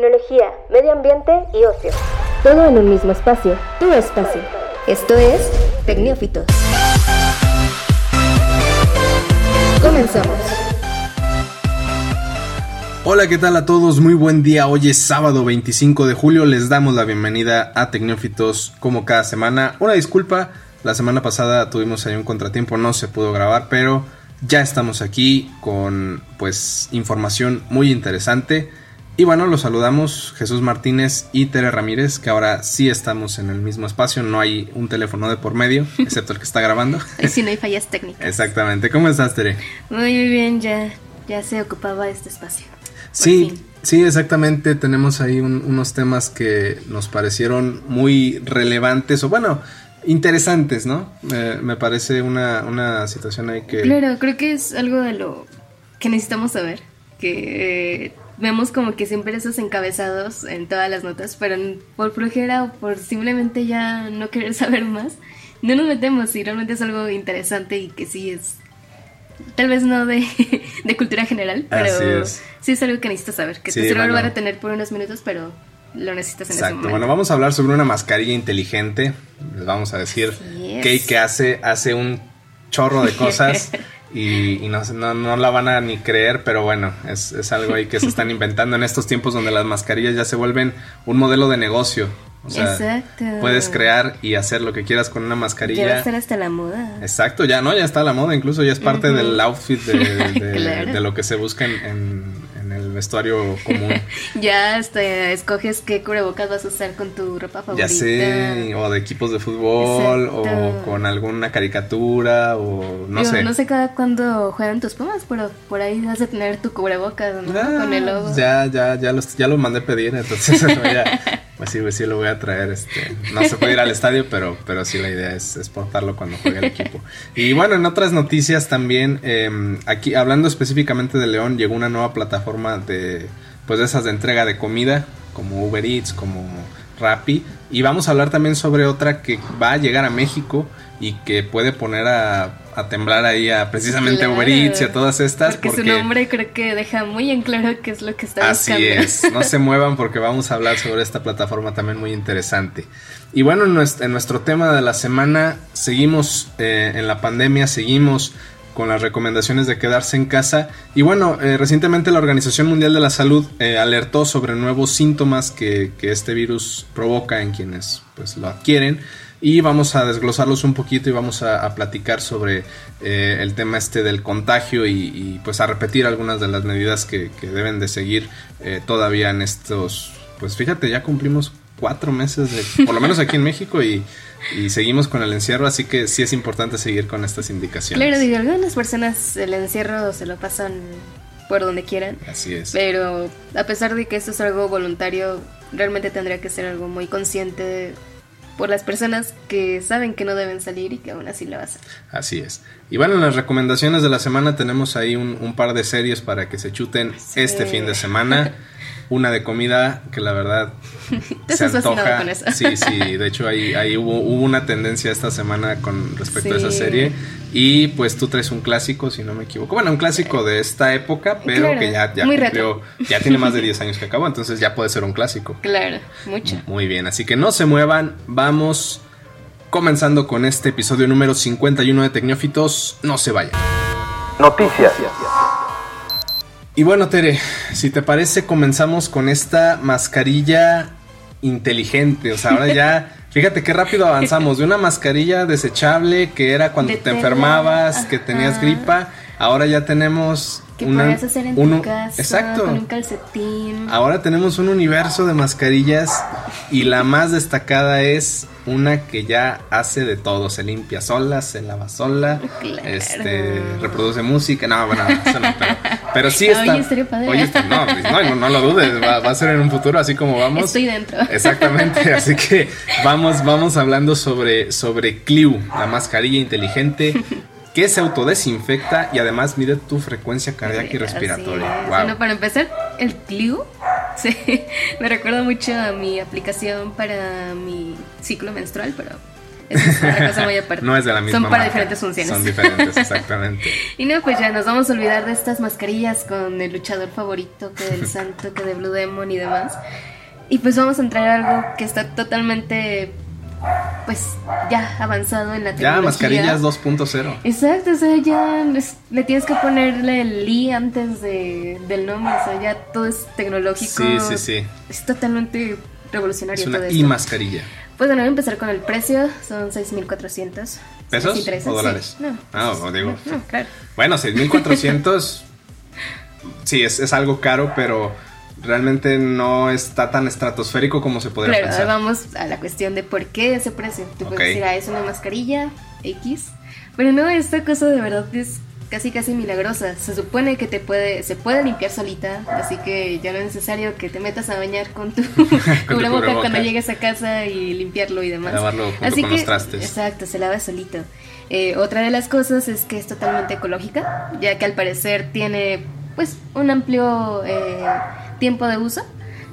tecnología, medio ambiente y ocio. Todo en un mismo espacio, tu espacio. Esto es Tecnófitos. Comenzamos. Hola, ¿qué tal a todos? Muy buen día. Hoy es sábado 25 de julio. Les damos la bienvenida a Tecnófitos como cada semana. Una disculpa, la semana pasada tuvimos ahí un contratiempo, no se pudo grabar, pero ya estamos aquí con pues información muy interesante. Y bueno, los saludamos Jesús Martínez y Tere Ramírez, que ahora sí estamos en el mismo espacio, no hay un teléfono de por medio, excepto el que está grabando. Y si no hay fallas técnicas. Exactamente. ¿Cómo estás, Tere? Muy bien, ya, ya se ocupaba este espacio. Sí, sí, exactamente. Tenemos ahí unos temas que nos parecieron muy relevantes, o bueno, interesantes, ¿no? me parece una, una situación ahí que... Claro, creo que es algo de lo que necesitamos saber, que eh, vemos como que siempre esos encabezados en todas las notas, pero por flojera o por simplemente ya no querer saber más, no nos metemos y realmente es algo interesante y que sí es, tal vez no de, cultura general, pero sí es algo que necesitas saber, que te sirve bueno. a tener por unos minutos, pero lo necesitas en Exacto. ese momento. Bueno, vamos a hablar sobre una mascarilla inteligente. Les vamos a decir que, hace, hace un chorro de cosas y, no, no, la van a ni creer, pero bueno, es, es algo ahí que se están inventando en estos tiempos donde las mascarillas ya se vuelven un modelo de negocio. O sea, Exacto. puedes crear y hacer lo que quieras con una mascarilla. Ya va a hasta la moda. Exacto, ya no, ya está la moda, incluso ya es parte del outfit de, de, lo que se busca en, vestuario común. ya este, escoges qué cubrebocas vas a usar con tu ropa favorita. Ya sé, o de equipos de fútbol, o con alguna caricatura, o no sé. No sé cada cuándo juegan tus pumas, pero por ahí vas a tener tu cubrebocas, ¿no? Ah, con el logo. Ya, ya, ya los, ya los mandé pedir, entonces ya, pues sí, sí lo voy a traer. Este, no se puede ir al estadio, pero, pero sí la idea es, es portarlo cuando juegue el equipo. Y bueno, en otras noticias también, em, aquí hablando específicamente de León, llegó una nueva plataforma de pues de esas de entrega de comida como Uber Eats, como Rappi y vamos a hablar también sobre otra que va a llegar a México y que puede poner a, temblar ahí a precisamente Uber Eats y a todas estas. Porque, su nombre creo que deja muy en claro qué es lo que está así Así es, no se muevan porque vamos a hablar sobre esta plataforma también muy interesante. Y bueno, en nuestro, tema de la semana seguimos eh, en la pandemia, seguimos con las recomendaciones de quedarse en casa. Y bueno, eh, recientemente la Organización Mundial de la Salud eh, alertó sobre nuevos síntomas que, este virus provoca en quienes pues, lo adquieren. Y vamos a desglosarlos un poquito y vamos a, platicar sobre eh, el tema este del contagio y, pues a repetir algunas de las medidas que, que deben de seguir todavía en estos... Pues fíjate, ya cumplimos cuatro meses, de, por lo menos aquí en México, y, seguimos con el encierro, así que sí es importante seguir con estas indicaciones. Claro, digo, algunas personas el encierro se lo pasan por donde quieran. Así es. Pero a pesar de que esto es algo voluntario, realmente tendría que ser algo muy consciente por las personas que saben que no deben salir y que aún así lo hacen. Así es. Y bueno, en las recomendaciones de la semana tenemos ahí un, par de series para que se chuten este fin de semana. una de comida que la verdad se antoja. Con eso. Sí, sí, de hecho ahí, ahí hubo, hubo, una tendencia esta semana con respecto a esa serie. Y pues tú traes un clásico, si no me equivoco. Bueno, un clásico de esta época, pero que ya, ya cumplió, ya tiene más de 10 años que acabó, entonces ya puede ser un clásico. Claro, mucho. Muy bien, así que no se muevan, vamos comenzando con este episodio número 51 de Tecnófitos. No se vayan. Noticias. Y bueno, Tere, si te parece, comenzamos con esta mascarilla inteligente. O sea, ahora ya, fíjate qué rápido avanzamos. De una mascarilla desechable que era cuando te enfermabas, que tenías gripa, ahora ya tenemos que una, hacer en tu casa exacto. con un calcetín. Ahora tenemos un universo de mascarillas y la más destacada es una que ya hace de todo, se limpia sola, se lava sola, este, reproduce música, no, bueno, no, pero, sí está. Oye, padre. Oye, no, pues, no, no, lo dudes, va, a ser en un futuro así como vamos. Estoy dentro. Exactamente, así que vamos, vamos hablando sobre, sobre Cliu, la mascarilla inteligente que se autodesinfecta y además mide tu frecuencia cardíaca y respiratoria. Bueno, para empezar, el Cliu me recuerda mucho a mi aplicación para mi ciclo menstrual, pero es otra cosa muy aparte. no es de la misma Son para marca. diferentes funciones. Son diferentes, exactamente. y no, pues ya nos vamos a olvidar de estas mascarillas con el luchador favorito, que del santo, que de Blue Demon y demás. Y pues vamos a entrar a algo que está totalmente, pues ya avanzado en la tecnología. ya, mascarillas 2.0. Exacto, o sea, ya le tienes que ponerle el i antes de, del nombre, o sea, ya todo es tecnológico. Sí, sí, sí. Es totalmente revolucionario Es una todo y mascarilla. Pues bueno, voy a empezar con el precio, son 6.400. ¿Pesos o sí. dólares? No. Ah, o digo. No, no, claro. Bueno, 6400. sí, es, es algo caro, pero realmente no está tan estratosférico como se podría Claro, pensar. vamos a la cuestión de por qué ese precio. Tú Ok. puedes decir, ah, es una mascarilla X. Pero no, esta cosa de verdad es casi casi milagrosa. Se supone que te puede, se puede limpiar solita, así que ya no es necesario que te metas a bañar con tu cubreboca cubreboca. cuando llegues a casa y limpiarlo y demás. Lavarlo junto así con que, los trastes. Exacto, se lava solito. Eh, otra de las cosas es que es totalmente ecológica, ya que al parecer tiene pues un amplio eh, tiempo de uso.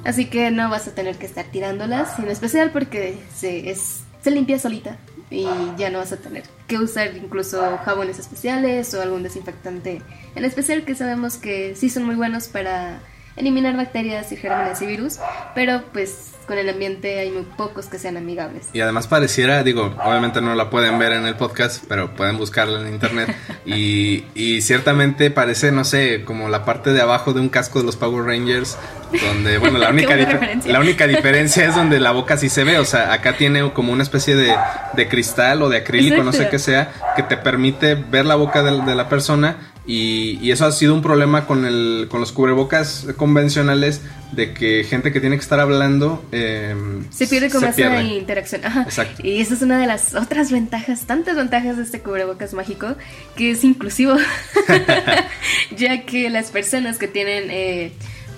Así que no vas a tener que estar tirándolas, en especial porque se, es, se limpia solita y ya no vas a tener que usar incluso jabones especiales o algún desinfectante en especial que sabemos que sí son muy buenos para eliminar bacterias y gérmenes y virus, pero pues con el ambiente hay muy pocos que sean amigables. Y además pareciera, digo, obviamente no la pueden ver en el podcast, pero pueden buscarla en internet. Y, y ciertamente parece, no sé, como la parte de abajo de un casco de los Power Rangers, donde, bueno, la única, la única diferencia es donde la boca sí se ve. O sea, acá tiene como una especie de, de cristal o de acrílico, no sé Exacto. qué sea, que te permite ver la boca de, de la persona. Y, y eso ha sido un problema con, el, con los cubrebocas convencionales, de que gente que tiene que estar hablando... eh, Se pierde como esa pierde. interacción. Ajá. Exacto. Y esa es una de las otras ventajas, tantas ventajas de este cubrebocas mágico, que es inclusivo. ya que las personas que tienen, eh,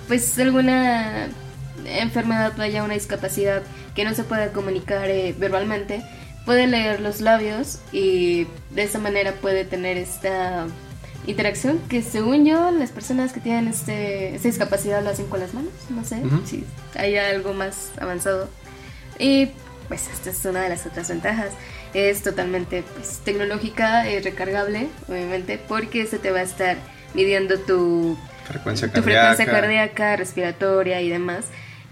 pues, alguna enfermedad, vaya, una discapacidad que no se pueda comunicar eh, verbalmente, puede leer los labios y de esa manera puede tener esta interacción que según yo las personas que tienen este, esta discapacidad lo hacen con las manos, no sé si hay algo más avanzado. Y pues esta es una de las otras ventajas. Es totalmente pues, tecnológica, es recargable, obviamente, porque se te va a estar midiendo tu, Frecuencia tu cardíaca. frecuencia cardíaca, respiratoria y demás.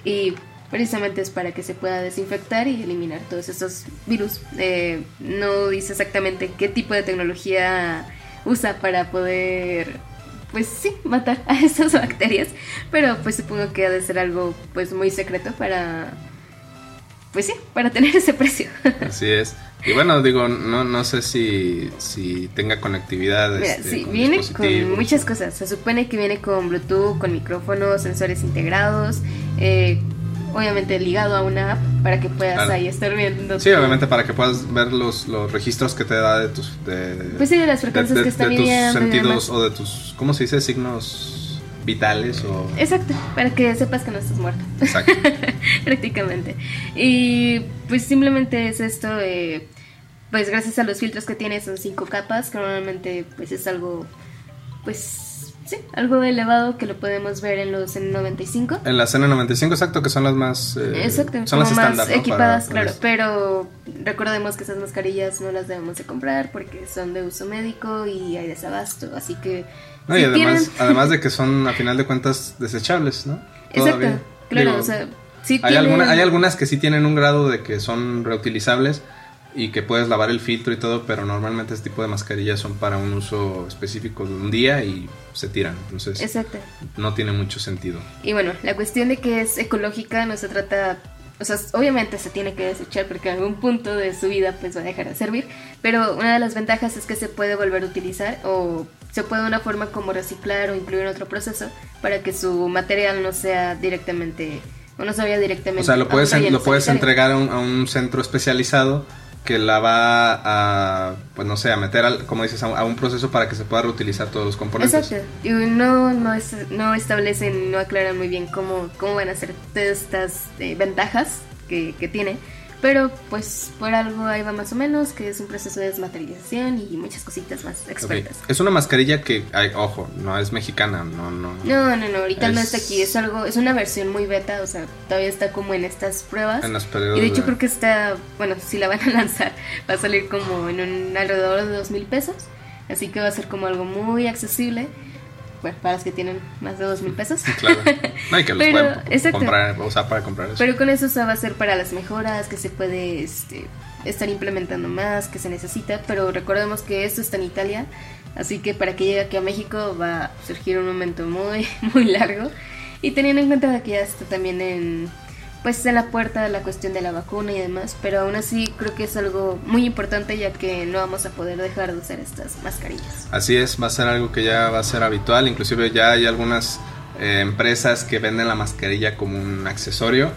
Y precisamente es para que se pueda desinfectar y eliminar todos esos virus. Eh, no dice exactamente qué tipo de tecnología usa para poder, pues sí, matar a esas bacterias. Pero pues supongo que ha de ser algo pues muy secreto para, pues sí, para tener ese precio. Así es. Y bueno, digo, no, no sé si, si tenga conectividad. Mira, este, sí, con viene con muchas cosas. Se supone que viene con Bluetooth, con micrófonos, sensores integrados, eh, obviamente ligado a una app para que puedas Claro. ahí estar viendo. Sí, tu- obviamente para que puedas ver los, los registros que te da de tus... De, Pues sí, de las frecuencias que está tus midiendo y sentidos demás. o de tus, ¿cómo se dice? Signos vitales o... Exacto, para que sepas que no estás muerto. Exacto. prácticamente. Y pues simplemente es esto, eh, pues gracias a los filtros que tiene son cinco capas, que normalmente pues es algo, pues sí, algo elevado que lo podemos ver en los N95. En la N95, exacto, que son las más... eh, Exacto, son las más estándar, ¿no? equipadas, Para- para claro, pero recordemos que esas mascarillas no las debemos de comprar porque son de uso médico y hay desabasto, así que No, y además, tienen- además de que son, a final de cuentas, desechables, ¿no? Exacto, Todavía. claro, Digo, o sea, si Hay, tienen- alguna- hay algunas que sí tienen un grado de que son reutilizables y que puedes lavar el filtro y todo, pero normalmente este tipo de mascarillas son para un uso específico de un día y se tiran. Entonces Exacto. no tiene mucho sentido. Y bueno, la cuestión de que es ecológica no se trata, o sea, obviamente se tiene que desechar porque en algún punto de su vida pues va a dejar de servir, pero una de las ventajas es que se puede volver a utilizar o se puede de una forma como reciclar o incluir en otro proceso para que su material no sea directamente o no se vaya directamente O sea, lo puedes, relleno lo puedes entregar a un, a un centro especializado que la va a, pues no sé, a meter, al, como dices, a, un- proceso para que se pueda reutilizar todos los componentes. Exacto. Y no, no, no establecen, no aclaran muy bien cómo, cómo van a ser todas estas eh, ventajas que, que tiene. Pero pues por algo ahí va más o menos, que es un proceso de desmaterialización y muchas cositas más expertas. Es una mascarilla que, ojo, no es mexicana, no, no. No, no, no, ahorita no está aquí, es algo, es una versión muy beta, o sea, todavía está como en estas pruebas. En los Y de hecho creo que está, bueno, si la van a lanzar, va a salir como en un alrededor de dos mil pesos. Así que va a ser como algo muy accesible bueno, para los que tienen más de dos mil pesos. Claro. No, que los pueden comprar, usar para comprar eso. Pero con eso se va a ser para las mejoras, que se puede este, estar implementando más, que se necesita. Pero recordemos que esto está en Italia, así que para que llegue aquí a México va a surgir un momento muy, muy largo. Y teniendo en cuenta que ya está también en pues en la puerta de la cuestión de la vacuna y demás, pero aún así creo que es algo muy importante ya que no vamos a poder dejar de usar estas mascarillas. Así es, va a ser algo que ya va a ser habitual, inclusive ya hay algunas eh, empresas que venden la mascarilla como un accesorio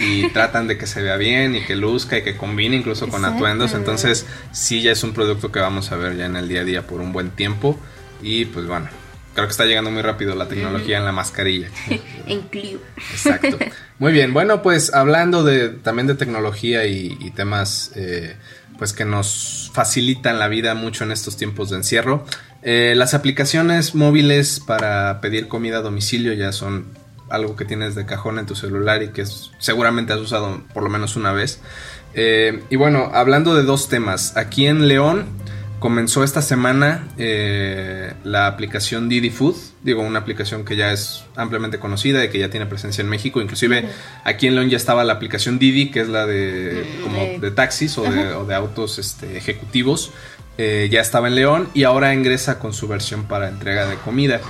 y tratan de que se vea bien y que luzca y que combine incluso con atuendos, entonces sí ya es un producto que vamos a ver ya en el día a día por un buen tiempo y pues bueno, creo que está llegando muy rápido la tecnología en la mascarilla. en Clio. Exacto. Muy bien, bueno, pues hablando de también de tecnología y, temas eh, pues que nos facilitan la vida mucho en estos tiempos de encierro, eh, las aplicaciones móviles para pedir comida a domicilio ya son algo que tienes de cajón en tu celular y que seguramente has usado por lo menos una vez. Eh, y bueno, hablando de dos temas, aquí en León comenzó esta semana eh, la aplicación Didi Food, digo, una aplicación que ya es ampliamente conocida y que ya tiene presencia en México. Inclusive aquí en León ya estaba la aplicación Didi, que es la de, mm, como de taxis o de, autos este, ejecutivos. Eh, ya estaba en León y ahora ingresa con su versión para entrega de comida.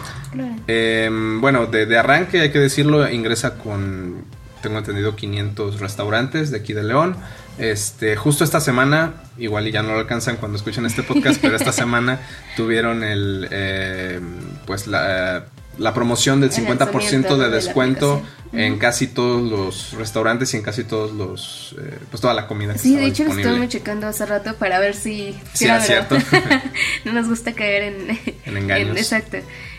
Em, bueno, de, de arranque hay que decirlo, ingresa con, tengo entendido, 500 restaurantes de aquí de León. Este, justo esta semana, igual y ya no lo alcanzan cuando escuchen este podcast, pero esta semana tuvieron el, eh, pues la, la, promoción del 50% de descuento en casi todos los restaurantes y en casi todos los, eh, pues toda la comida. Que sí, de hecho lo estuve checando hace rato para ver si, si era cierto. no nos gusta caer en, en engaños. exacto.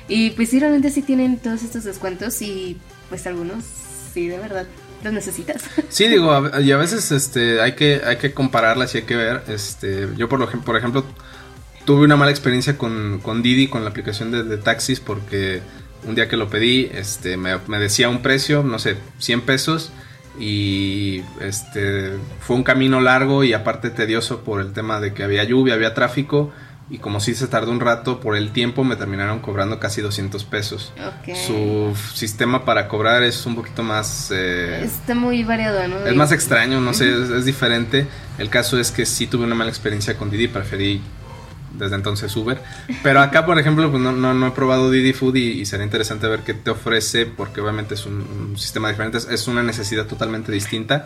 Y pues sí, realmente sí tienen todos estos descuentos y pues algunos sí, de verdad las necesitas. Sí, digo, y a veces este, hay, que, hay que compararlas y hay que ver. Este, yo, por, por ejemplo, tuve una mala experiencia con, con Didi, con la aplicación de, taxis, porque un día que lo pedí, este, me, me, decía un precio, no sé, 100 pesos. Y este fue un camino largo y aparte tedioso por el tema de que había lluvia, había tráfico y como si se tardó un rato por el tiempo me terminaron cobrando casi 200 pesos. Su sistema para cobrar es un poquito más... Eh, Está muy variado, ¿no? Es más extraño, no sé, es, es, diferente. El caso es que sí tuve una mala experiencia con Didi, preferí desde entonces Uber. Pero acá, por ejemplo, pues no, no, he probado Didi Food y, sería interesante ver qué te ofrece, porque obviamente es un, sistema diferente, es una necesidad totalmente distinta.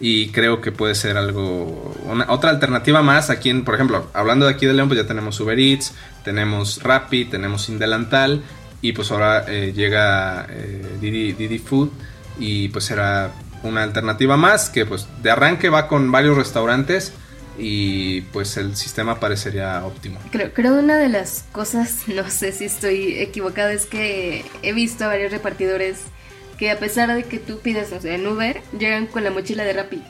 Y creo que puede ser algo, una, otra alternativa más. Aquí, en, por ejemplo, hablando de aquí de León, pues ya tenemos Uber Eats, tenemos Rappi, tenemos Indelantal, y pues ahora eh, llega eh, Didi, Didi Food, y pues será una alternativa más que pues de arranque va con varios restaurantes y pues el sistema parecería óptimo. Creo, creo una de las cosas, no sé si estoy equivocada, es que he visto a varios repartidores que a pesar de que tú pides, o sea, en Uber, llegan con la mochila de Rappi.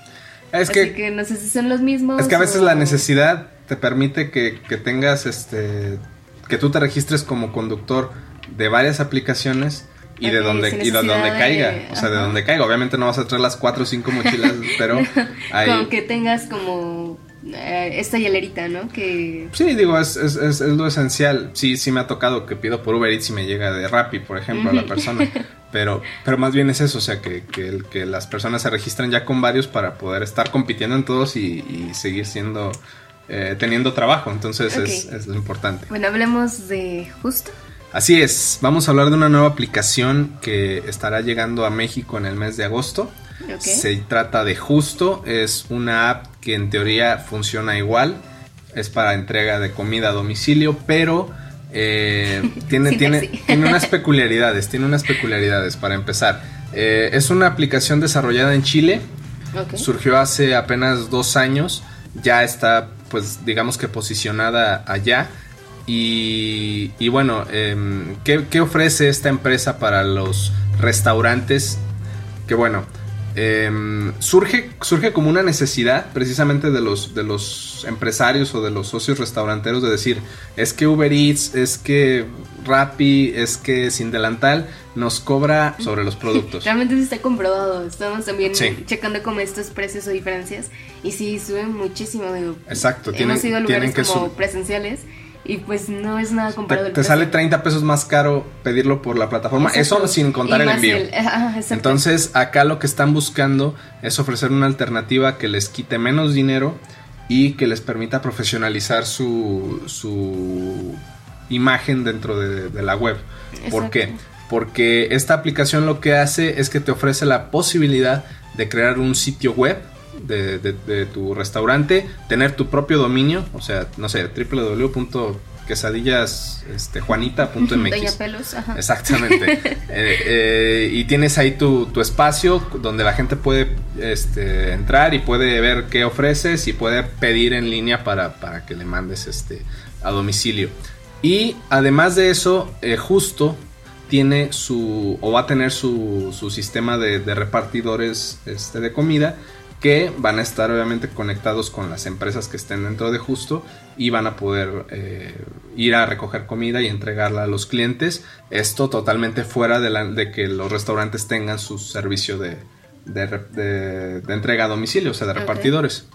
Es Así que, no sé si son los mismos. Es que a veces la necesidad te permite que, que tengas este que tú te registres como conductor de varias aplicaciones y de donde y de donde caiga, o sea, de donde caiga. Obviamente no vas a traer las cuatro o cinco mochilas, pero con que tengas como esta hielerita, ¿no? Que... Sí, digo, es, es, es, lo esencial. Sí, sí me ha tocado que pido por Uber Eats y me llega de Rappi, por ejemplo, a la persona. Pero, pero más bien es eso, o sea, que, que, que las personas se registran ya con varios para poder estar compitiendo en todos y, seguir siendo, eh, teniendo trabajo. Entonces es, es lo importante. Bueno, hablemos de justo. Así es, vamos a hablar de una nueva aplicación que estará llegando a México en el mes de agosto. Se trata de Justo, es una app que en teoría funciona igual, es para entrega de comida a domicilio, pero eh, tiene, tiene, tiene unas peculiaridades, tiene unas peculiaridades para empezar. Eh, es una aplicación desarrollada en Chile, surgió hace apenas dos años, ya está pues digamos que posicionada allá. Y, bueno, em, ¿qué, ¿qué ofrece esta empresa para los restaurantes? Que bueno, Em, surge, surge como una necesidad precisamente de los, de los empresarios o de los socios restauranteros de decir, es que Uber Eats, es que Rappi, es que Sin Delantal nos cobra sobre los productos. Realmente sí está comprobado, estamos también checando como estos precios o diferencias y sí suben muchísimo, digo. Exacto, hemos ido a lugares como presenciales y pues no es nada comparado. Te, te sale 30 pesos más caro pedirlo por la plataforma, eso sin contar el envío. Entonces, acá lo que están buscando es ofrecer una alternativa que les quite menos dinero y que les permita profesionalizar su, su imagen dentro de, la web. ¿Por qué? Porque esta aplicación lo que hace es que te ofrece la posibilidad de crear un sitio web de, tu restaurante, tener tu propio dominio, o sea, no sé, www.quesadillasjuanita.mx. Pelos, Exactamente. Eh, eh, y tienes ahí tu, espacio donde la gente puede este, entrar y puede ver qué ofreces y puede pedir en línea para, que le mandes este, a domicilio. Y además de eso, eh, justo tiene su, o va a tener su, su sistema de, de repartidores este, de comida que van a estar obviamente conectados con las empresas que estén dentro de Justo y van a poder eh, ir a recoger comida y entregarla a los clientes. Esto totalmente fuera de, que los restaurantes tengan su servicio de, entrega a domicilio, o sea, de repartidores.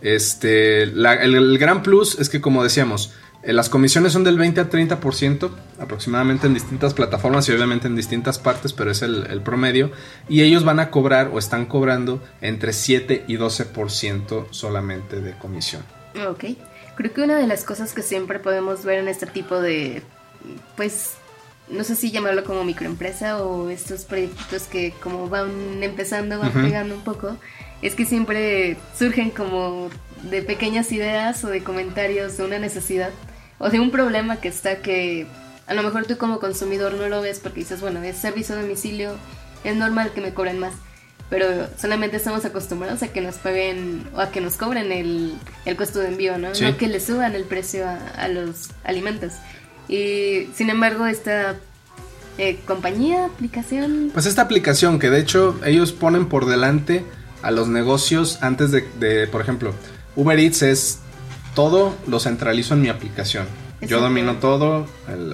Este, el, gran plus es que, como decíamos, eh, las comisiones son del 20 a 30% aproximadamente en distintas plataformas y obviamente en distintas partes, pero es el, promedio. Y ellos van a cobrar o están cobrando entre 7 y 12% solamente de comisión. Ok. Creo que una de las cosas que siempre podemos ver en este tipo de, pues, no sé si llamarlo como microempresa o estos proyectos que como van empezando, van pegando un poco, es que siempre surgen como de pequeñas ideas o de comentarios de una necesidad o de un problema que está que a lo mejor tú como consumidor no lo ves porque dices, bueno, es servicio a domicilio, es normal que me cobren más, pero solamente estamos acostumbrados a que nos paguen o a que nos cobren el, el costo de envío, ¿no? No que le suban el precio a, los alimentos. Y sin embargo, esta eh, compañía, aplicación... Pues esta aplicación que de hecho ellos ponen por delante a los negocios antes de, de por ejemplo, Uber Eats es todo lo centralizo en mi aplicación. Yo domino todo,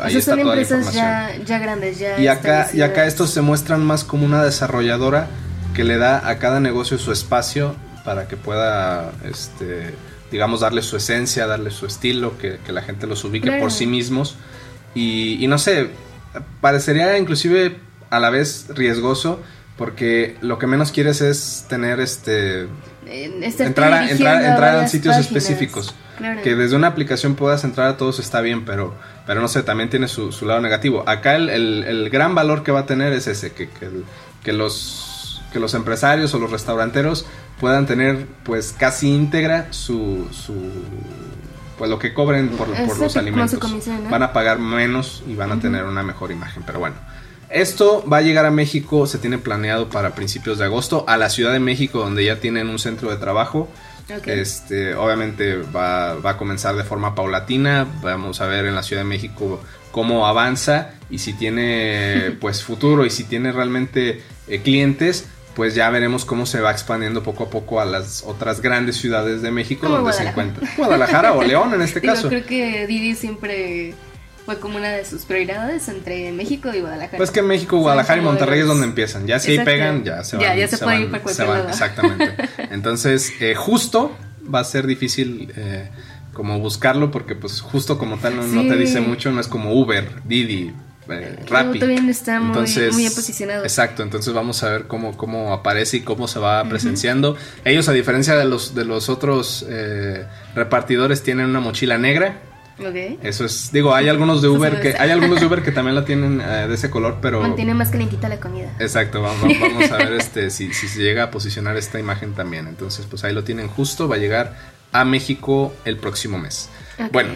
ahí está toda la información. Ya, ya grandes, ya y acá, y acá estos se muestran más como una desarrolladora que le da a cada negocio su espacio para que pueda, este, digamos, darle su esencia, darle su estilo, que, la gente los ubique por sí mismos. Y, y no sé, parecería inclusive a la vez riesgoso porque lo que menos quieres es tener este entrar a, entrar, entrar a sitios específicos. Que desde una aplicación puedas entrar a todos está bien, pero, pero no sé, también tiene su, lado negativo. Acá el, el, gran valor que va a tener es ese, que, que, los, que los empresarios o los restauranteros puedan tener pues casi íntegra su, su pues lo que cobren por, por los alimentos. Van a pagar menos y van a tener una mejor imagen, pero bueno. Esto va a llegar a México, se tiene planeado para principios de agosto, a la Ciudad de México, donde ya tienen un centro de trabajo. Este, obviamente va, a comenzar de forma paulatina. Vamos a ver en la Ciudad de México cómo avanza y si tiene pues futuro y si tiene realmente eh, clientes, pues ya veremos cómo se va expandiendo poco a poco a las otras grandes ciudades de México donde se encuentra. Guadalajara o León en este caso. Creo que Didi siempre fue como una de sus prioridades entre México y Guadalajara. Pues que México, Guadalajara y Monterrey es donde empiezan. Ya si ahí pegan, ya se van. Ya, ya se, puede ir para cualquier lado. Exactamente. Entonces, eh, justo va a ser difícil eh, como buscarlo porque pues justo como tal no, te dice mucho, no es como Uber, Didi, eh, Rappi. Todavía está muy, entonces, muy posicionado. Exacto, entonces vamos a ver cómo, cómo aparece y cómo se va presenciando. Ellos, a diferencia de los, de los otros eh, repartidores, tienen una mochila negra eso es, digo, hay algunos de Uber que hay algunos de Uber que también la tienen eh, de ese color, pero mantiene más calientita la comida. Exacto, vamos, a ver este si, si se llega a posicionar esta imagen también. Entonces, pues ahí lo tienen justo, va a llegar a México el próximo mes. Bueno,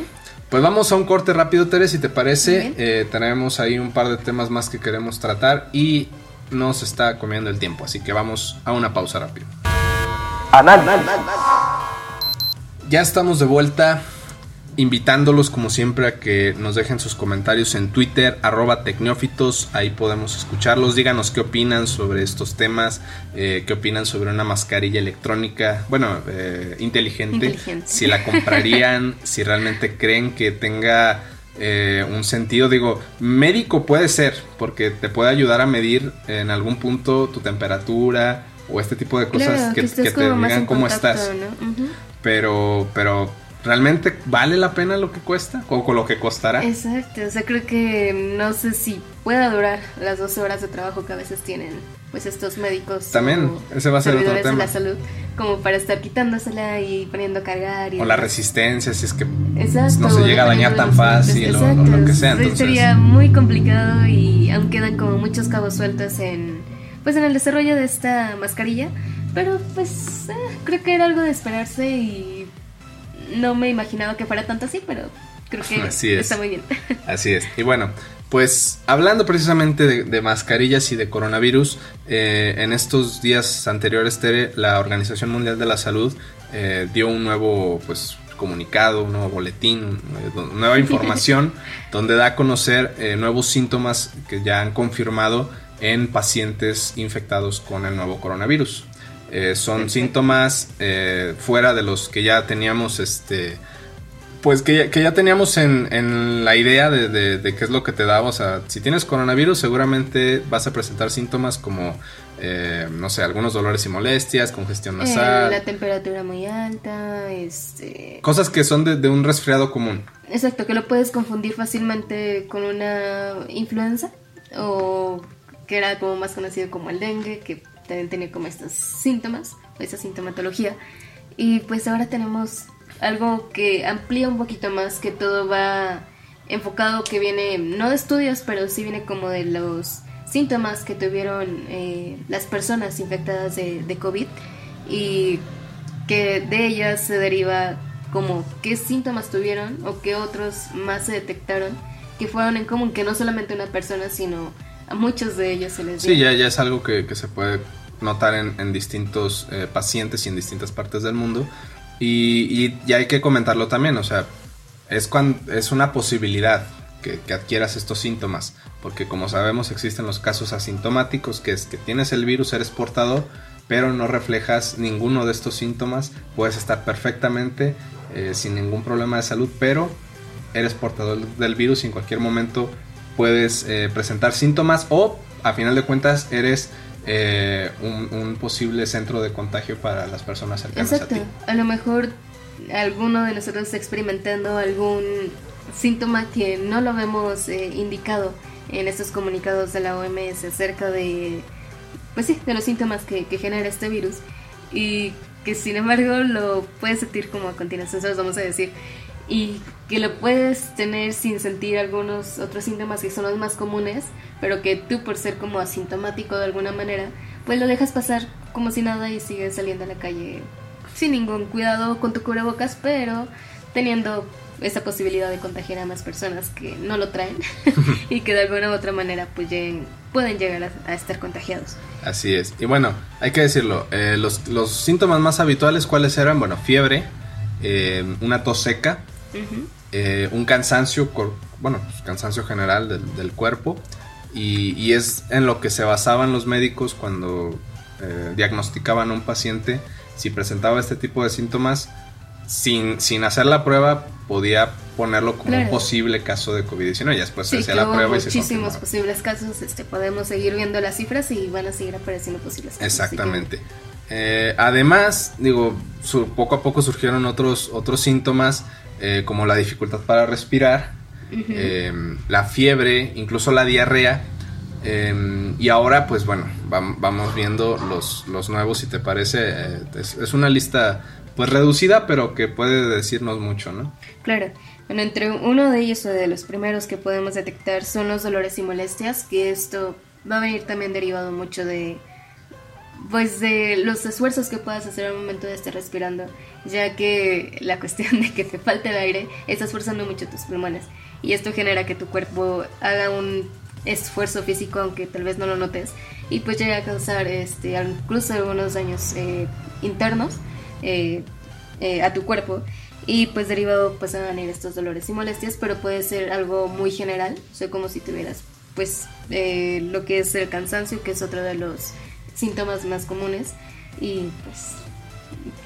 pues vamos a un corte rápido, Teres, si te parece. Eh, tenemos ahí un par de temas más que queremos tratar y nos está comiendo el tiempo, así que vamos a una pausa rápida. Ya estamos de vuelta invitándolos como siempre a que nos dejen sus comentarios en Twitter, arroba tecnófitos, ahí podemos escucharlos, díganos qué opinan sobre estos temas, eh, qué opinan sobre una mascarilla electrónica, bueno, eh, inteligente, si la comprarían, si realmente creen que tenga eh, un sentido, digo, médico puede ser, porque te puede ayudar a medir en algún punto tu temperatura o este tipo de cosas que, te digan cómo estás. Pero, pero ¿Realmente vale la pena lo que cuesta o con lo que costará? Exacto, o sea, creo que no sé si pueda durar las 12 horas de trabajo que a veces tienen pues estos médicos. También, ese va a ser otro tema. de la salud, como para estar quitándosela y poniendo a cargar. Y o la resistencia, si es que no se llega a dañar tan fácil o, lo que sea. Entonces... Sería muy complicado y aún quedan como muchos cabos sueltos en, pues en el desarrollo de esta mascarilla, pero pues eh, creo que era algo de esperarse y no me imaginaba que fuera tanto así, pero creo que está muy bien. Así es. Y bueno, pues hablando precisamente de, mascarillas y de coronavirus, eh, en estos días anteriores, Tere, la Organización Mundial de la Salud eh, dio un nuevo pues, comunicado, un nuevo boletín, nueva información, donde da a conocer eh, nuevos síntomas que ya han confirmado en pacientes infectados con el nuevo coronavirus. Eh, son síntomas eh, fuera de los que ya teníamos, este, pues que ya, teníamos en, la idea de, qué es lo que te da. O sea, si tienes coronavirus, seguramente vas a presentar síntomas como, eh, no sé, algunos dolores y molestias, congestión nasal. la temperatura muy alta, este... Cosas que son de, de un resfriado común. Exacto, que lo puedes confundir fácilmente con una influenza o que era como más conocido como el dengue, que también tenía como estos síntomas, esa sintomatología. Y pues ahora tenemos algo que amplía un poquito más, que todo va enfocado, que viene no de estudios, pero sí viene como de los síntomas que tuvieron eh, las personas infectadas de, de COVID y que de ellas se deriva como qué síntomas tuvieron o qué otros más se detectaron que fueron en común, que no solamente una persona, sino a muchos de ellos se les dio. Sí, ya, ya es algo que, que se puede notar en, distintos eh, pacientes y en distintas partes del mundo. Y, y, hay que comentarlo también, o sea, es, cuando, es una posibilidad que, adquieras estos síntomas, porque como sabemos existen los casos asintomáticos, que es que tienes el virus, eres portador, pero no reflejas ninguno de estos síntomas, puedes estar perfectamente eh, sin ningún problema de salud, pero eres portador del virus y en cualquier momento puedes eh, presentar síntomas o a final de cuentas eres eh, un, posible centro de contagio para las personas cercanas a ti. A lo mejor alguno de nosotros está experimentando algún síntoma que no lo vemos eh, indicado en estos comunicados de la OMS acerca de, pues sí, de los síntomas que, genera este virus y que sin embargo lo puedes sentir como a continuación, se vamos a decir, y que lo puedes tener sin sentir algunos otros síntomas que son los más comunes, pero que tú por ser como asintomático de alguna manera, pues lo dejas pasar como si nada y sigues saliendo a la calle sin ningún cuidado con tu cubrebocas, pero teniendo esa posibilidad de contagiar a más personas que no lo traen y que de alguna u otra manera pues pueden llegar a, estar contagiados. Así es. Y bueno, hay que decirlo, eh, los, los, síntomas más habituales, ¿cuáles eran? Bueno, fiebre, eh, una tos seca, eh, un cansancio, bueno, pues, cansancio general del, del cuerpo, y, es en lo que se basaban los médicos cuando eh, diagnosticaban a un paciente. Si presentaba este tipo de síntomas sin, sin hacer la prueba podía ponerlo como un posible caso de COVID-19 y después se hacía la prueba y se muchísimos posibles casos este podemos seguir viendo las cifras y van a seguir apareciendo posibles casos exactamente. Eh, además digo poco a poco surgieron otros otros síntomas eh, como la dificultad para respirar Em, la fiebre, incluso la diarrea. Em, y ahora, pues bueno, vamos viendo los, los nuevos, si te parece. Eh, es, una lista pues reducida, pero que puede decirnos mucho, ¿no? Claro. Bueno, entre uno de ellos, o de los primeros que podemos detectar, son los dolores y molestias, que esto va a venir también derivado mucho de pues de los esfuerzos que puedas hacer al momento de estar respirando, ya que la cuestión de que te falte el aire está esforzando mucho tus pulmones. Y esto genera que tu cuerpo haga un esfuerzo físico aunque tal vez no lo notes y pues llega a causar este incluso algunos daños eh, internos eh, eh, a tu cuerpo. Y pues derivado pues van a venir estos dolores y molestias, pero puede ser algo muy general, o como si tuvieras pues lo que es el cansancio, que es otro de los síntomas más comunes y pues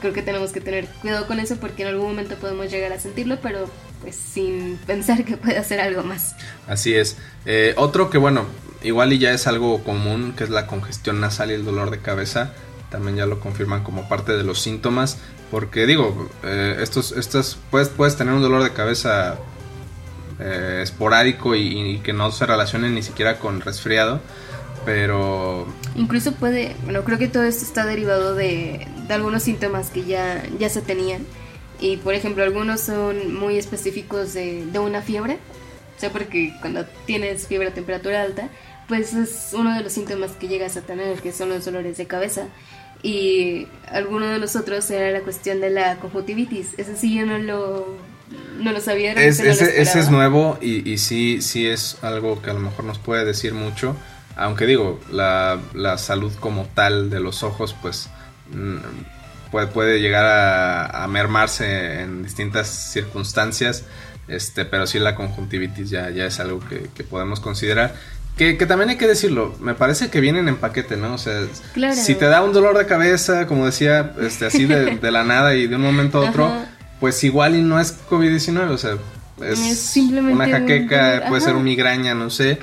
creo que tenemos que tener cuidado con eso porque en algún momento podemos llegar a sentirlo, pero pues sin pensar que puede hacer algo más. Así es. Eh, otro que bueno, igual y ya es algo común, que es la congestión nasal y el dolor de cabeza, también ya lo confirman como parte de los síntomas, porque digo, eh, estos, estos, puedes, puedes tener un dolor de cabeza eh, esporádico y, que no se relacione ni siquiera con resfriado, pero... Incluso puede, bueno, creo que todo esto está derivado de, de algunos síntomas que ya, ya se tenían. Y por ejemplo, algunos son muy específicos de, de una fiebre. O sea, porque cuando tienes fiebre a temperatura alta, pues es uno de los síntomas que llegas a tener, que son los dolores de cabeza. Y alguno de los otros era la cuestión de la conjuntivitis. Ese sí yo no lo, no lo sabía. ese, es nuevo y, y sí, sí es algo que a lo mejor nos puede decir mucho. Aunque digo, la, la salud como tal de los ojos, pues mm, puede, puede llegar a, mermarse en distintas circunstancias. Este, pero sí la conjuntivitis ya, ya es algo que, que podemos considerar. Que, también hay que decirlo, me parece que vienen en paquete, ¿no? O sea, si te da un dolor de cabeza, como decía, este, así de, la nada y de un momento a otro, pues igual y no es COVID-19, o sea, es, simplemente una jaqueca, puede ser un migraña, no sé.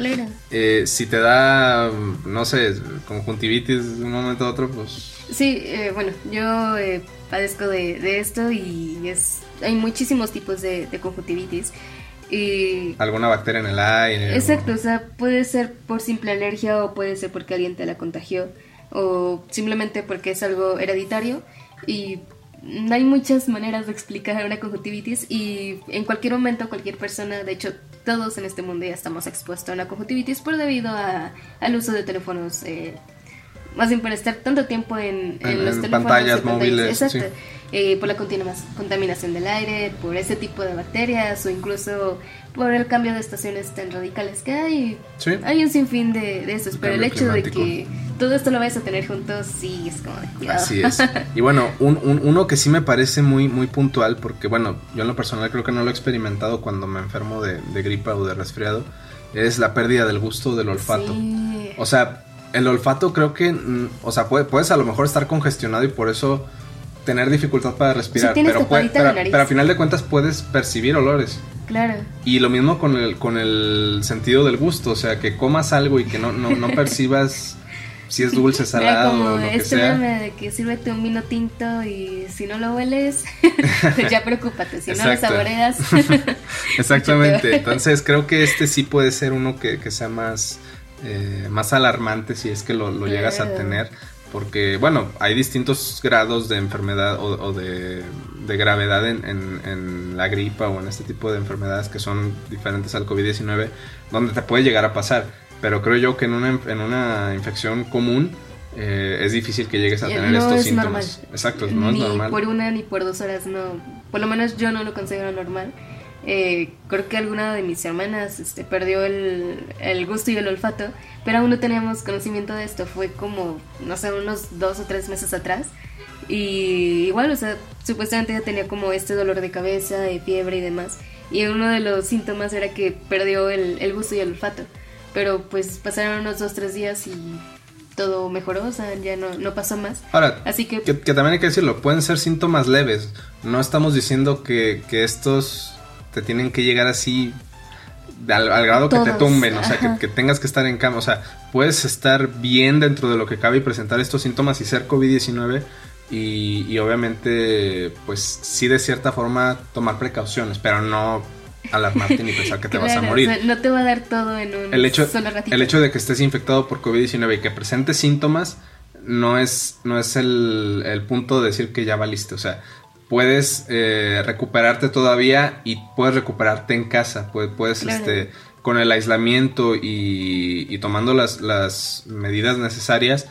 Eh, si te da, no sé, conjuntivitis de un momento a otro, pues... Sí, eh, bueno, yo eh, padezco de, esto y es hay muchísimos tipos de, de conjuntivitis. Alguna bacteria en el aire. Exacto, o... sea, puede ser por simple alergia o puede ser porque alguien te la contagió o simplemente porque es algo hereditario y hay muchas maneras de explicar una conjuntivitis y en cualquier momento cualquier persona, de hecho todos en este mundo ya estamos expuestos a una conjuntivitis por debido a, al uso de teléfonos, eh, más bien por estar tanto tiempo en, los teléfonos. Pantallas, móviles. Exacto. Eh, por la contaminación del aire, por ese tipo de bacterias o incluso por el cambio de estaciones tan radicales que hay. Hay un sinfín de, de esos, pero el hecho de que todo esto lo vayas a tener juntos, sí, es como de. Así es. Y bueno, uno que sí me parece muy, muy puntual, porque bueno, yo en lo personal creo que no lo he experimentado cuando me enfermo de, gripa o de resfriado, es la pérdida del gusto del olfato. O sea, el olfato creo que, mm, o sea, puedes a lo mejor estar congestionado y por eso tener dificultad para respirar, pero, pero, a final de cuentas puedes percibir olores. Claro. Y lo mismo con el, con el sentido del gusto, o sea, que comas algo y que no, no, no percibas si es dulce, salado, o lo que este sea. de que sírvete un vino tinto y si no lo hueles, pues ya preocúpate, si no lo saboreas. Exactamente, entonces creo que este sí puede ser uno que, que sea más, eh, más alarmante si es que lo, lo llegas a tener porque, bueno, hay distintos grados de enfermedad o, de, gravedad en, la gripa o en este tipo de enfermedades que son diferentes al COVID-19, donde te puede llegar a pasar. Pero creo yo que en una, en una infección común eh, es difícil que llegues a tener estos síntomas. Exacto, no ni es normal. por una ni por dos horas, no. Por lo menos yo no lo considero normal. Eh, creo que alguna de mis hermanas este, perdió el, el, gusto y el olfato, pero aún no teníamos conocimiento de esto. Fue como, no sé, unos dos o tres meses atrás. Y igual, o sea, supuestamente ya tenía como este dolor de cabeza, de fiebre y demás. Y uno de los síntomas era que perdió el, el gusto y el olfato. Pero pues pasaron unos dos, tres días y todo mejoró, o sea, ya no, no pasó más. Ahora, Así que... que... también hay que decirlo, pueden ser síntomas leves. No estamos diciendo que, que estos te tienen que llegar así al, grado que te tumben, o sea, que, tengas que estar en cama, o sea, puedes estar bien dentro de lo que cabe y presentar estos síntomas y ser COVID-19 y, obviamente, pues sí de cierta forma tomar precauciones, pero no alarmarte ni pensar que te vas a morir. no te va a dar todo en un el hecho, El hecho de que estés infectado por COVID-19 y que presentes síntomas no es, no es el, el punto de decir que ya valiste, o sea, puedes eh, recuperarte todavía y puedes recuperarte en casa, puedes, puedes este, con el aislamiento y, tomando las, las, medidas necesarias,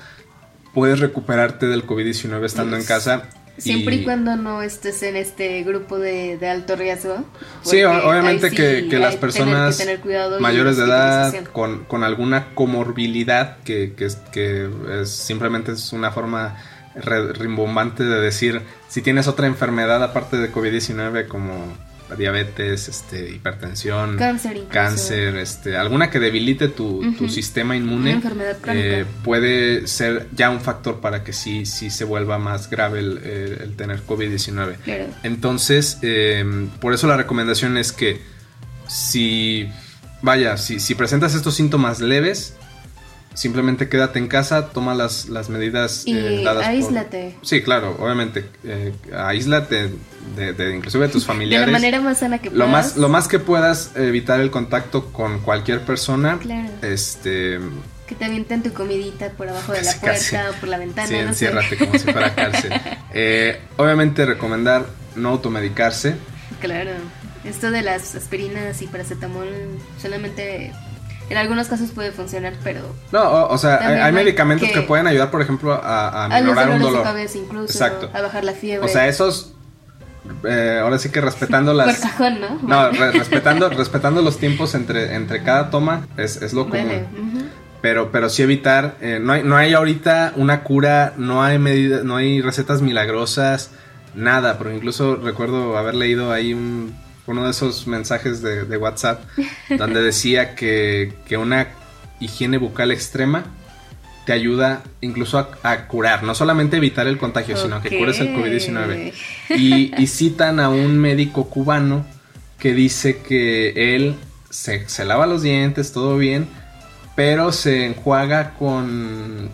puedes recuperarte del COVID-19 estando en casa. Siempre y, cuando no estés en este grupo de, alto riesgo. Sí, obviamente que, las personas mayores de edad con, con, alguna comorbilidad que, que, que es, simplemente es una forma rimbombante de decir si tienes otra enfermedad aparte de COVID-19 como diabetes, este, hipertensión, cáncer, cáncer este, alguna que debilite tu, sistema inmune, eh, puede ser ya un factor para que sí, sí se vuelva más grave el, tener COVID-19. Entonces, eh, por eso la recomendación es que si, vaya, si, si presentas estos síntomas leves, simplemente quédate en casa, toma las, las medidas y eh, dadas aíslate. Sí, claro, obviamente, eh, aíslate de, inclusive de tus familiares. De la manera más sana que puedas. Lo más, lo más que puedas evitar el contacto con cualquier persona. Claro. Este... Que te avienten tu comidita por abajo de la puerta o por la ventana. Sí, enciérrate como si fuera cárcel. Eh, obviamente recomendar no automedicarse. Claro. Esto de las aspirinas y paracetamol solamente en algunos casos puede funcionar, pero... No, o, sea, hay, medicamentos que, pueden ayudar, por ejemplo, a, a minorar un dolor. De cabeza incluso, Exacto. A bajar la fiebre. O sea, esos... Eh, ahora sí que respetando las... Por cajón, ¿no? No, respetando, respetando los tiempos entre, entre cada toma es, es lo común. Pero, pero sí evitar, eh, no, hay, no hay ahorita una cura, no hay medidas, no hay recetas milagrosas, nada, pero incluso recuerdo haber leído ahí un uno de esos mensajes de, WhatsApp donde decía que, una higiene bucal extrema te ayuda incluso a, curar, no solamente evitar el contagio, sino que cures el COVID-19. Y, citan a un médico cubano que dice que él se, se lava los dientes, todo bien, pero se enjuaga con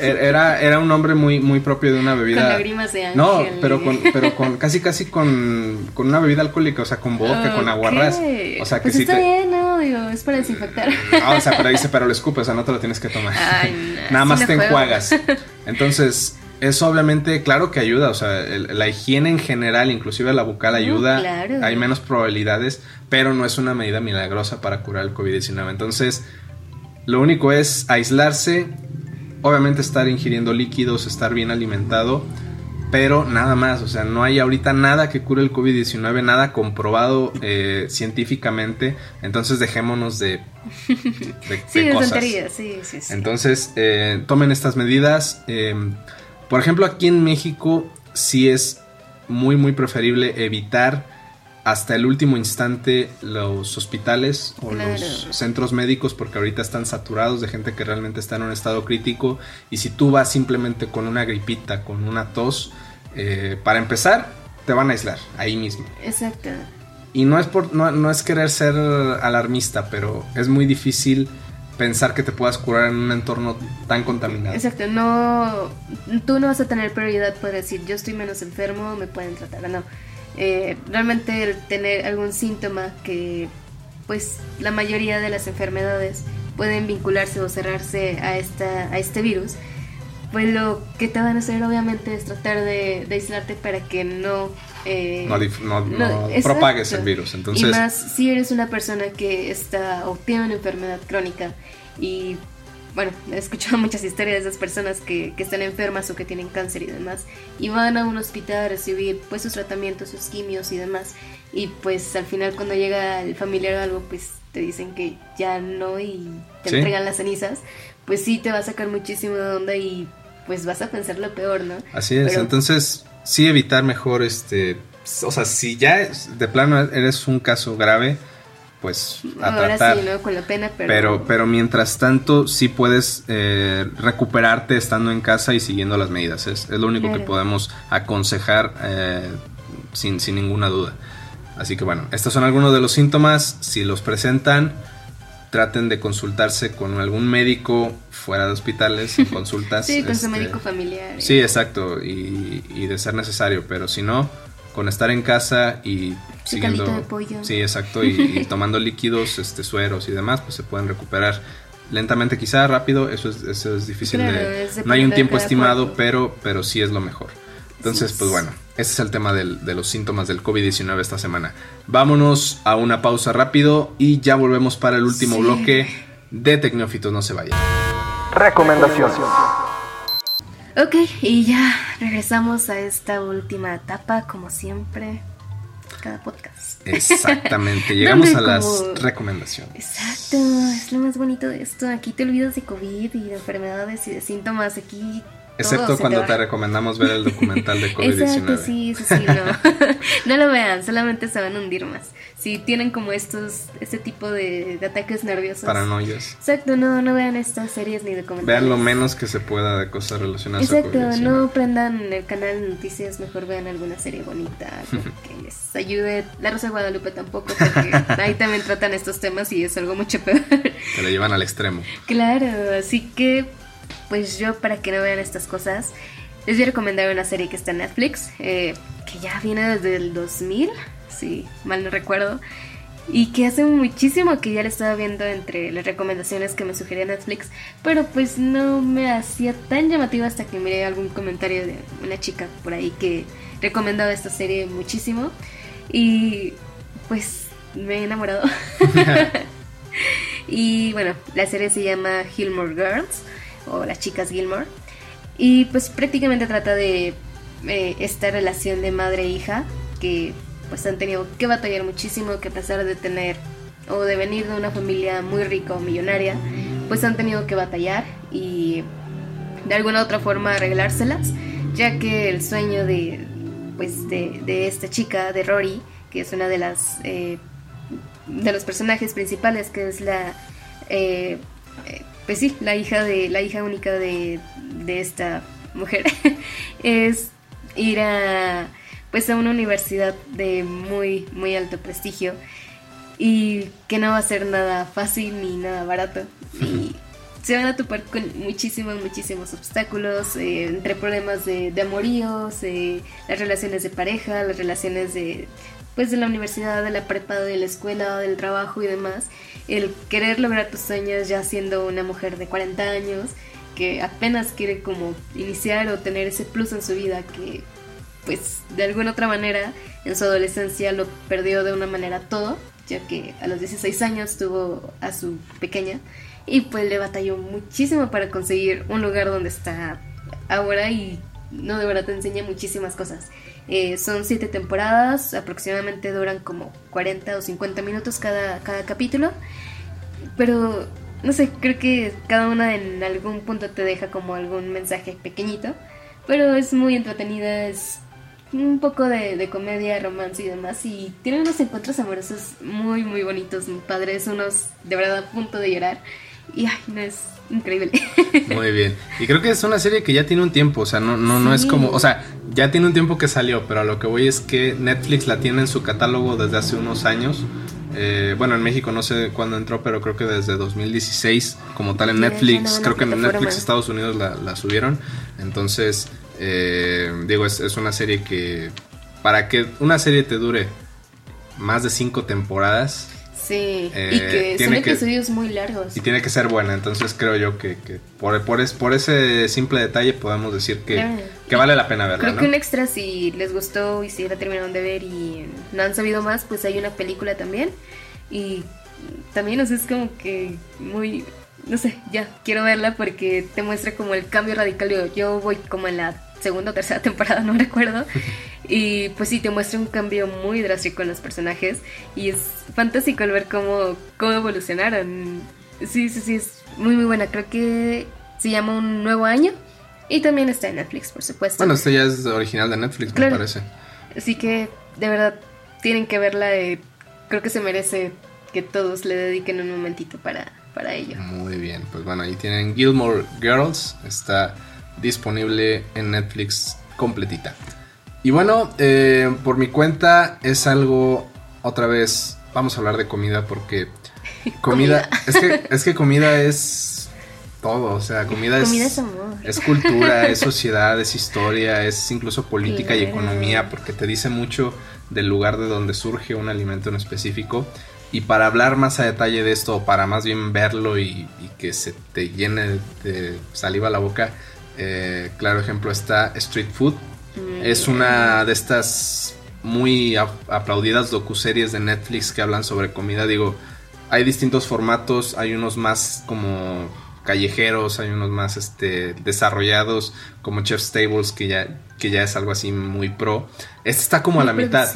era, era un hombre muy, muy propio de una bebida. Con lágrimas de ángel. No, pero con, pero con casi casi con, con una bebida alcohólica, o sea, con vodka, con aguarrás. O sea, que pues está bien, no, digo, es para desinfectar. No, o sea, pero dice, pero lo escupes, o sea, no te lo tienes que tomar. Ay, Nada más te enjuagas. Entonces, eso obviamente, claro que ayuda, o sea, la higiene en general, inclusive la bucal ayuda, claro. hay menos probabilidades, pero no es una medida milagrosa para curar el COVID-19. Entonces, lo único es aislarse, obviamente estar ingiriendo líquidos, estar bien alimentado, pero nada más, o sea, no hay ahorita nada que cure el COVID-19, nada comprobado eh, científicamente, entonces dejémonos de, de, sí, cosas. Sí, sí, sí. Entonces, eh, tomen estas medidas. Em, por ejemplo, aquí en México sí es muy, muy preferible evitar hasta el último instante los hospitales o los centros médicos porque ahorita están saturados de gente que realmente está en un estado crítico y si tú vas simplemente con una gripita, con una tos, eh, para empezar te van a aislar ahí mismo. Exacto. Y no es, por, no, es querer ser alarmista, pero es muy difícil pensar que te puedas curar en un entorno tan contaminado. Exacto, no, tú no vas a tener prioridad por decir yo estoy menos enfermo, me pueden tratar, no eh, realmente el tener algún síntoma que pues la mayoría de las enfermedades pueden vincularse o cerrarse a, esta, a este virus, pues lo que te van a hacer obviamente es tratar de, aislarte para que no... Eh, no, propagues el virus. Entonces... Y más si eres una persona que está o tiene una enfermedad crónica y bueno, he escuchado muchas historias de esas personas que, que, están enfermas o que tienen cáncer y demás, y van a un hospital a recibir pues sus tratamientos, sus quimios y demás, y pues al final cuando llega el familiar o algo, pues te dicen que ya no y te entregan las cenizas, pues sí te va a sacar muchísimo de onda y pues vas a pensar lo peor, ¿no? Así es, entonces sí evitar mejor este, o sea, si ya de plano eres un caso grave, pues a tratar. Sí, ¿no? Con la pena, pero... pero... mientras tanto sí puedes eh, recuperarte estando en casa y siguiendo las medidas. Es, lo único que podemos aconsejar eh, sin, sin ninguna duda. Así que bueno, estos son algunos de los síntomas. Si los presentan, traten de consultarse con algún médico fuera de hospitales, consultas. sí, con su este, médico familiar. Sí, exacto, y, y de ser necesario, pero si no, con estar en casa y siguiendo de pollo. sí exacto y, tomando líquidos este sueros y demás pues se pueden recuperar lentamente quizá rápido eso es, eso es difícil de, no hay un tiempo estimado pero pero sí es lo mejor. Entonces pues bueno ese es el tema de los síntomas del COVID-19 esta semana. Vámonos a una pausa rápido y ya volvemos para el último bloque de Tecnófitos no se vayan. Recomendación Ok, y ya regresamos a esta última etapa, como siempre, cada podcast. Exactamente, llegamos a las recomendaciones. Exacto, es lo más bonito de esto. Aquí te olvidas de COVID y de enfermedades y de síntomas. Aquí Excepto cuando te, recomendamos ver el documental de COVID-19. Exacto, sí, sí, sí, no. no lo vean, solamente se van a hundir más. Si tienen como estos, este tipo de, ataques nerviosos. Paranoias. Exacto, no, no vean estas series ni documentales. Vean lo menos que se pueda de cosas relacionadas Exacto, con COVID-19. no prendan el canal de noticias, mejor vean alguna serie bonita, que les ayude. La Rosa de Guadalupe tampoco, porque ahí también tratan estos temas y es algo mucho peor. Que lo llevan al extremo. Claro, así que pues yo para que no vean estas cosas, les voy a recomendar una serie que está en Netflix, eh, que ya viene desde el 2000, si mal no recuerdo, y que hace muchísimo que ya la estaba viendo entre las recomendaciones que me sugería Netflix, pero pues no me hacía tan llamativa hasta que miré algún comentario de una chica por ahí que recomendaba esta serie muchísimo, y pues me he enamorado. y bueno, la serie se llama Gilmore Girls o las chicas Gilmore. Y pues prácticamente trata de eh, esta relación de madre e hija que pues han tenido que batallar muchísimo, que a pesar de tener o de venir de una familia muy rica o millonaria, pues han tenido que batallar y de alguna otra forma arreglárselas, ya que el sueño de pues de, esta chica, de Rory, que es una de las eh, de los personajes principales, que es la eh, pues sí, la hija de la hija única de, de esta mujer es ir a pues a una universidad de muy muy alto prestigio y que no va a ser nada fácil ni nada barato. Y se van a topar con muchísimos muchísimos obstáculos eh, entre problemas de, de amoríos eh, las relaciones de pareja las relaciones de pues de la universidad de la prepa de la escuela del trabajo y demás el querer lograr tus sueños ya siendo una mujer de 40 años que apenas quiere como iniciar o tener ese plus en su vida que pues de alguna otra manera en su adolescencia lo perdió de una manera todo, ya que a los 16 años tuvo a su pequeña y pues le batalló muchísimo para conseguir un lugar donde está ahora y no de verdad te enseña muchísimas cosas. Eh, son siete temporadas, aproximadamente duran como 40 o 50 minutos cada, cada capítulo. Pero, no sé, creo que cada una en algún punto te deja como algún mensaje pequeñito. Pero es muy entretenida, es un poco de, comedia, romance y demás. Y tiene unos encuentros amorosos muy, muy bonitos, muy padres, unos de verdad a punto de llorar. Y ay, no es increíble. Muy bien. Y creo que es una serie que ya tiene un tiempo, o sea, no, no, no es como, o sea, ya tiene un tiempo que salió, pero a lo que voy es que Netflix la tiene en su catálogo desde hace unos años. Eh, bueno, en México no sé cuándo entró, pero creo que desde 2016, como tal en Netflix, creo que en Netflix Estados Unidos la, subieron. Entonces, eh, digo, es, es una serie que, para que una serie te dure más de cinco temporadas, Sí, y que eh, son episodios muy largos. Y tiene que ser buena, entonces creo yo que, por, por, por, ese simple detalle podemos decir que, que vale la pena verla. Creo que un extra, si les gustó y si la terminaron de ver y no han sabido más, pues hay una película también. Y también, o sea, es como que muy, no sé, ya, quiero verla porque te muestra como el cambio radical. Yo voy como en la segunda o tercera temporada, no recuerdo. Y pues sí, te muestra un cambio muy drástico en los personajes y es fantástico el ver cómo, cómo evolucionaron. Sí, sí, sí, es muy, muy buena. Creo que se llama Un Nuevo Año y también está en Netflix, por supuesto. Bueno, este ya es original de Netflix, me parece. Así que, de verdad, tienen que verla. creo que se merece que todos le dediquen un momentito para, para ello. Muy bien, pues bueno, ahí tienen Gilmore Girls, está disponible en Netflix completita. Y bueno, eh, por mi cuenta es algo, otra vez, vamos a hablar de comida porque comida, Es, que, es que comida es todo, o sea, comida, es, es, cultura, es sociedad, es historia, es incluso política y economía porque te dice mucho del lugar de donde surge un alimento en específico. Y para hablar más a detalle de esto, o para más bien verlo y, que se te llene de saliva la boca, eh, claro ejemplo está Street Food, es una de estas muy aplaudidas docuseries de Netflix que hablan sobre comida. Digo, hay distintos formatos, hay unos más como callejeros, hay unos más este, desarrollados, como Chef's Tables, que ya, que ya es algo así muy pro. Este está como a la mitad.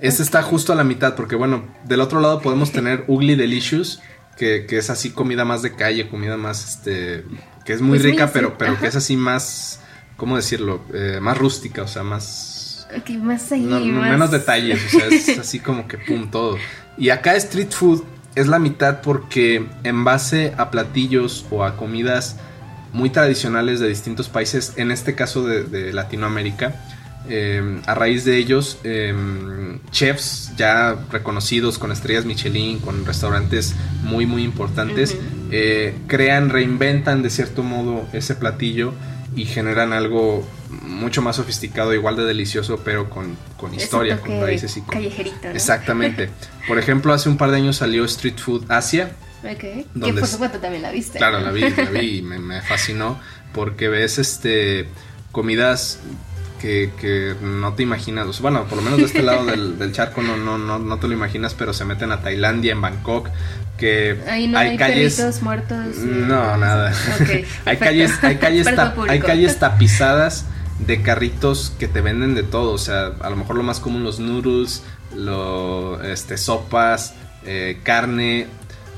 Este está justo a la mitad, porque bueno, del otro lado podemos tener Ugly Delicious, que, es así comida más de calle, comida más, este, que es muy pues rica, pero, pero que es así más ¿cómo decirlo? Eh, más rústica, o sea, más... Ok, más ahí, no- más- Menos detalles, o sea, es así como que pum, todo. Y acá street food es la mitad porque en base a platillos o a comidas muy tradicionales de distintos países, en este caso de, de Latinoamérica, eh, a raíz de ellos, eh, chefs ya reconocidos con estrellas Michelin, con restaurantes muy, muy importantes, eh, crean, reinventan de cierto modo ese platillo y generan algo mucho más sofisticado, igual de delicioso, pero con, con historia, con raíces y con... callejerito, ¿no? Exactamente. Por ejemplo, hace un par de años salió Street Food Asia. Ok. Que ¿Dónde por es? supuesto también la viste. Claro, la vi, la vi y me, me fascinó porque ves este comidas que, que no te imaginas. Bueno, por lo menos de este lado del, del charco no, no, no, no te lo imaginas, pero se meten a Tailandia, en Bangkok, que Ahí no hay, calles... muertos. No, nada. Hay calles, hay calles, hay calles tapizadas de carritos que te venden de todo. O sea, a lo mejor lo más común los noodles, lo, este, sopas, eh, carne.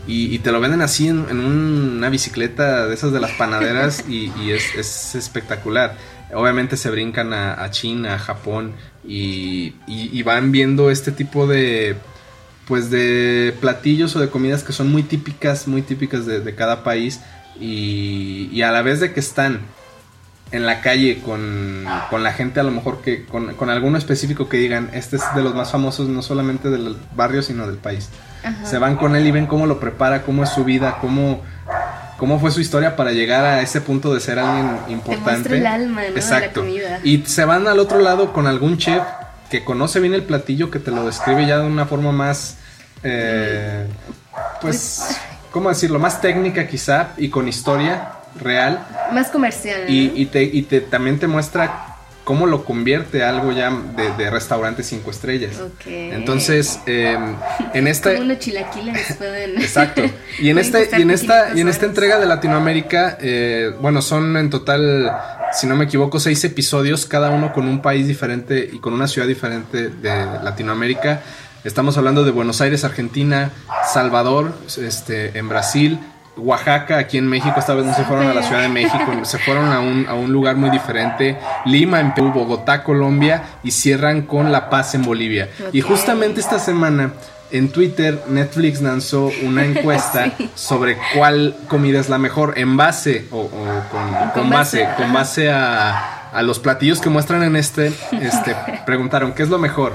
Y, y te lo venden así en, en una bicicleta de esas de las panaderas y, y es, es espectacular. Obviamente se brincan a, a China, a Japón y, y- y van viendo este tipo de pues de platillos o de comidas que son muy típicas, muy típicas de, de cada país y, y a la vez de que están en la calle con, con la gente a lo mejor que con, con alguno específico que digan este es de los más famosos no solamente del barrio sino del país. Ajá. Se van con él y ven cómo lo prepara, cómo es su vida, cómo, cómo fue su historia para llegar a ese punto de ser alguien importante. muestra el alma, ¿no? de la Exacto. comida. Y se van al otro lado con algún chef que conoce bien el platillo, que te lo describe ya de una forma más, eh, pues, ¿cómo decirlo? Más técnica quizá y con historia real. Más comercial. ¿no? Y, y te, y te, también te muestra cómo lo convierte a algo ya de, de restaurante cinco estrellas. Ok. Entonces, eh, en esta... Como unos chilaquiles pueden. Exacto. Y en este y en esta 500 y en esta entrega de Latinoamérica, eh, bueno, son en total, si no me equivoco, seis episodios, cada uno con un país diferente y con una ciudad diferente de Latinoamérica. Estamos hablando de Buenos Aires, Argentina, Salvador, este, en Brasil. Oaxaca, aquí en México, esta vez no se fueron a la Ciudad de México, se fueron a un, a un lugar muy diferente, Lima en Perú, Bogotá, Colombia, y cierran con La Paz en Bolivia. Y justamente esta semana en Twitter Netflix lanzó una encuesta sobre cuál comida es la mejor en base o, o con, con base, con base a, a los platillos que muestran en este, este preguntaron qué es lo mejor.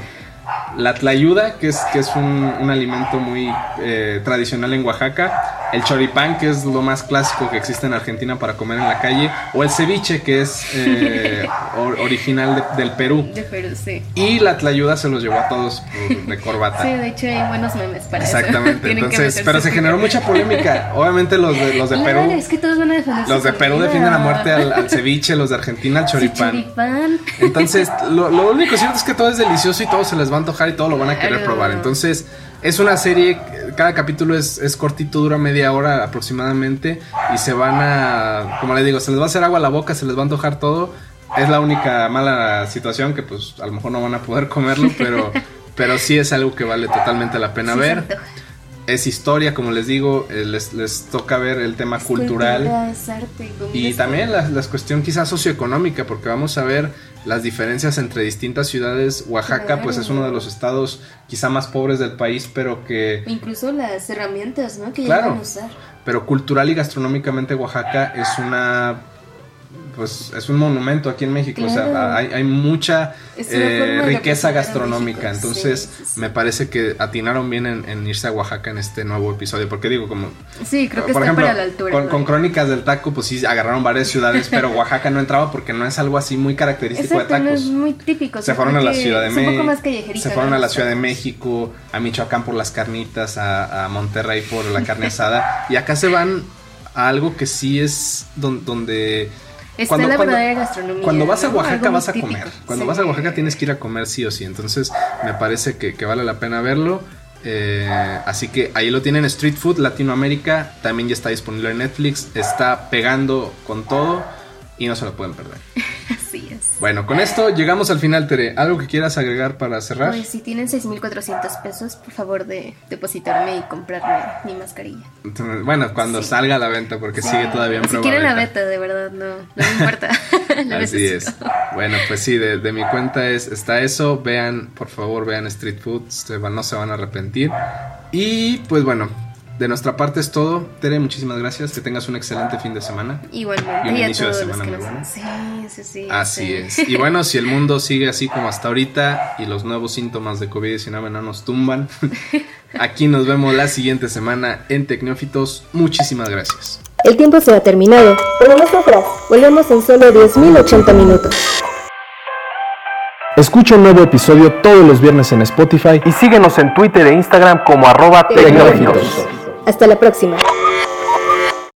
La tlayuda, que es, que es un, un alimento muy eh, tradicional en Oaxaca, el choripán, que es lo más clásico que existe en Argentina para comer en la calle, o el ceviche, que es eh, or- original de- del Perú. De Perú, sí. Y la tlayuda se los llevó a todos de corbata. Sí, de hecho hay buenos memes para eso. Exactamente, que entonces, pero se generó mucha polémica. Obviamente los de, los de Claro, Perú, es que todos van a defender los de Perú defienden a muerte al, al ceviche, los de Argentina al choripán. choripán. Entonces, lo, lo único cierto es que todo es delicioso y todo se les va a antojar y todo lo van a querer probar. Entonces, es una serie, cada capítulo es, es cortito, dura media hora aproximadamente y se van a, como les digo, se les va a hacer agua a la boca, se les va a antojar todo. Es la única mala situación que pues a lo mejor no van a poder comerlo, pero, pero sí es algo que vale totalmente la pena Sí, ver. Es historia, como les digo, eh, les, les toca ver el tema cultural. Cultura, es arte, Y es también la, la cuestión quizás socioeconómica, porque vamos a ver las diferencias entre distintas ciudades. Oaxaca, Claro. pues es uno de los estados quizá más pobres del país, pero que, Incluso las herramientas, ¿no? Que Claro. llegan a usar. pero cultural y gastronómicamente Oaxaca es una, pues es un monumento aquí en México. O sea, hay, hay mucha eh, riqueza gastronómica. Entonces, sí, sí, sí. me parece que atinaron bien en, en irse a Oaxaca en este nuevo episodio, porque digo, como Sí, creo que por está ejemplo, para la altura. con, ¿no? con Crónicas del Taco, pues sí, agarraron varias ciudades, pero Oaxaca no entraba porque no es algo así muy característico Exacto, de no tacos. es muy típico. se fueron a la Ciudad de es un poco más México. Se fueron ¿no? a la Ciudad de México, a Michoacán por las carnitas, a, a Monterrey por la carne asada. Y acá se van a algo que sí es don- donde. Está la verdadera gastronomía. cuando vas a. Oaxaca vas a comer. Cuando Sí. vas a Oaxaca tienes que ir a comer sí o sí. Entonces me parece que, que vale la pena verlo. Eh, así que ahí lo tienen Street Food Latinoamérica. También ya está disponible en Netflix. Está pegando con todo y no se lo pueden perder. Bueno, con esto llegamos al final, Tere. ¿Algo que quieras agregar para cerrar? Pues si tienen 6.400 pesos, por favor de depositarme y comprarme mi mascarilla. Bueno, cuando salga a la venta, porque sigue todavía en Si quieren la beta, de verdad, no, no me importa. Así es. Bueno, pues sí, de, de, mi cuenta es, está eso. Vean, por favor, vean Street Food. no se van a arrepentir. Y pues bueno, de nuestra parte es todo. Tere, muchísimas gracias. Que tengas un excelente fin de semana. Igualmente. Y un inicio de semana muy bueno. Sí, sí, sí. Así es. Y bueno, si el mundo sigue así como hasta ahorita y los nuevos síntomas de COVID-19 no nos tumban, aquí nos vemos la siguiente semana en Tecnófitos. Muchísimas gracias. El tiempo se ha terminado, pero nosotras volvemos en solo 10.080 minutos. Escucha un nuevo episodio todos los viernes en Spotify y síguenos en Twitter e Instagram como arroba hasta la próxima.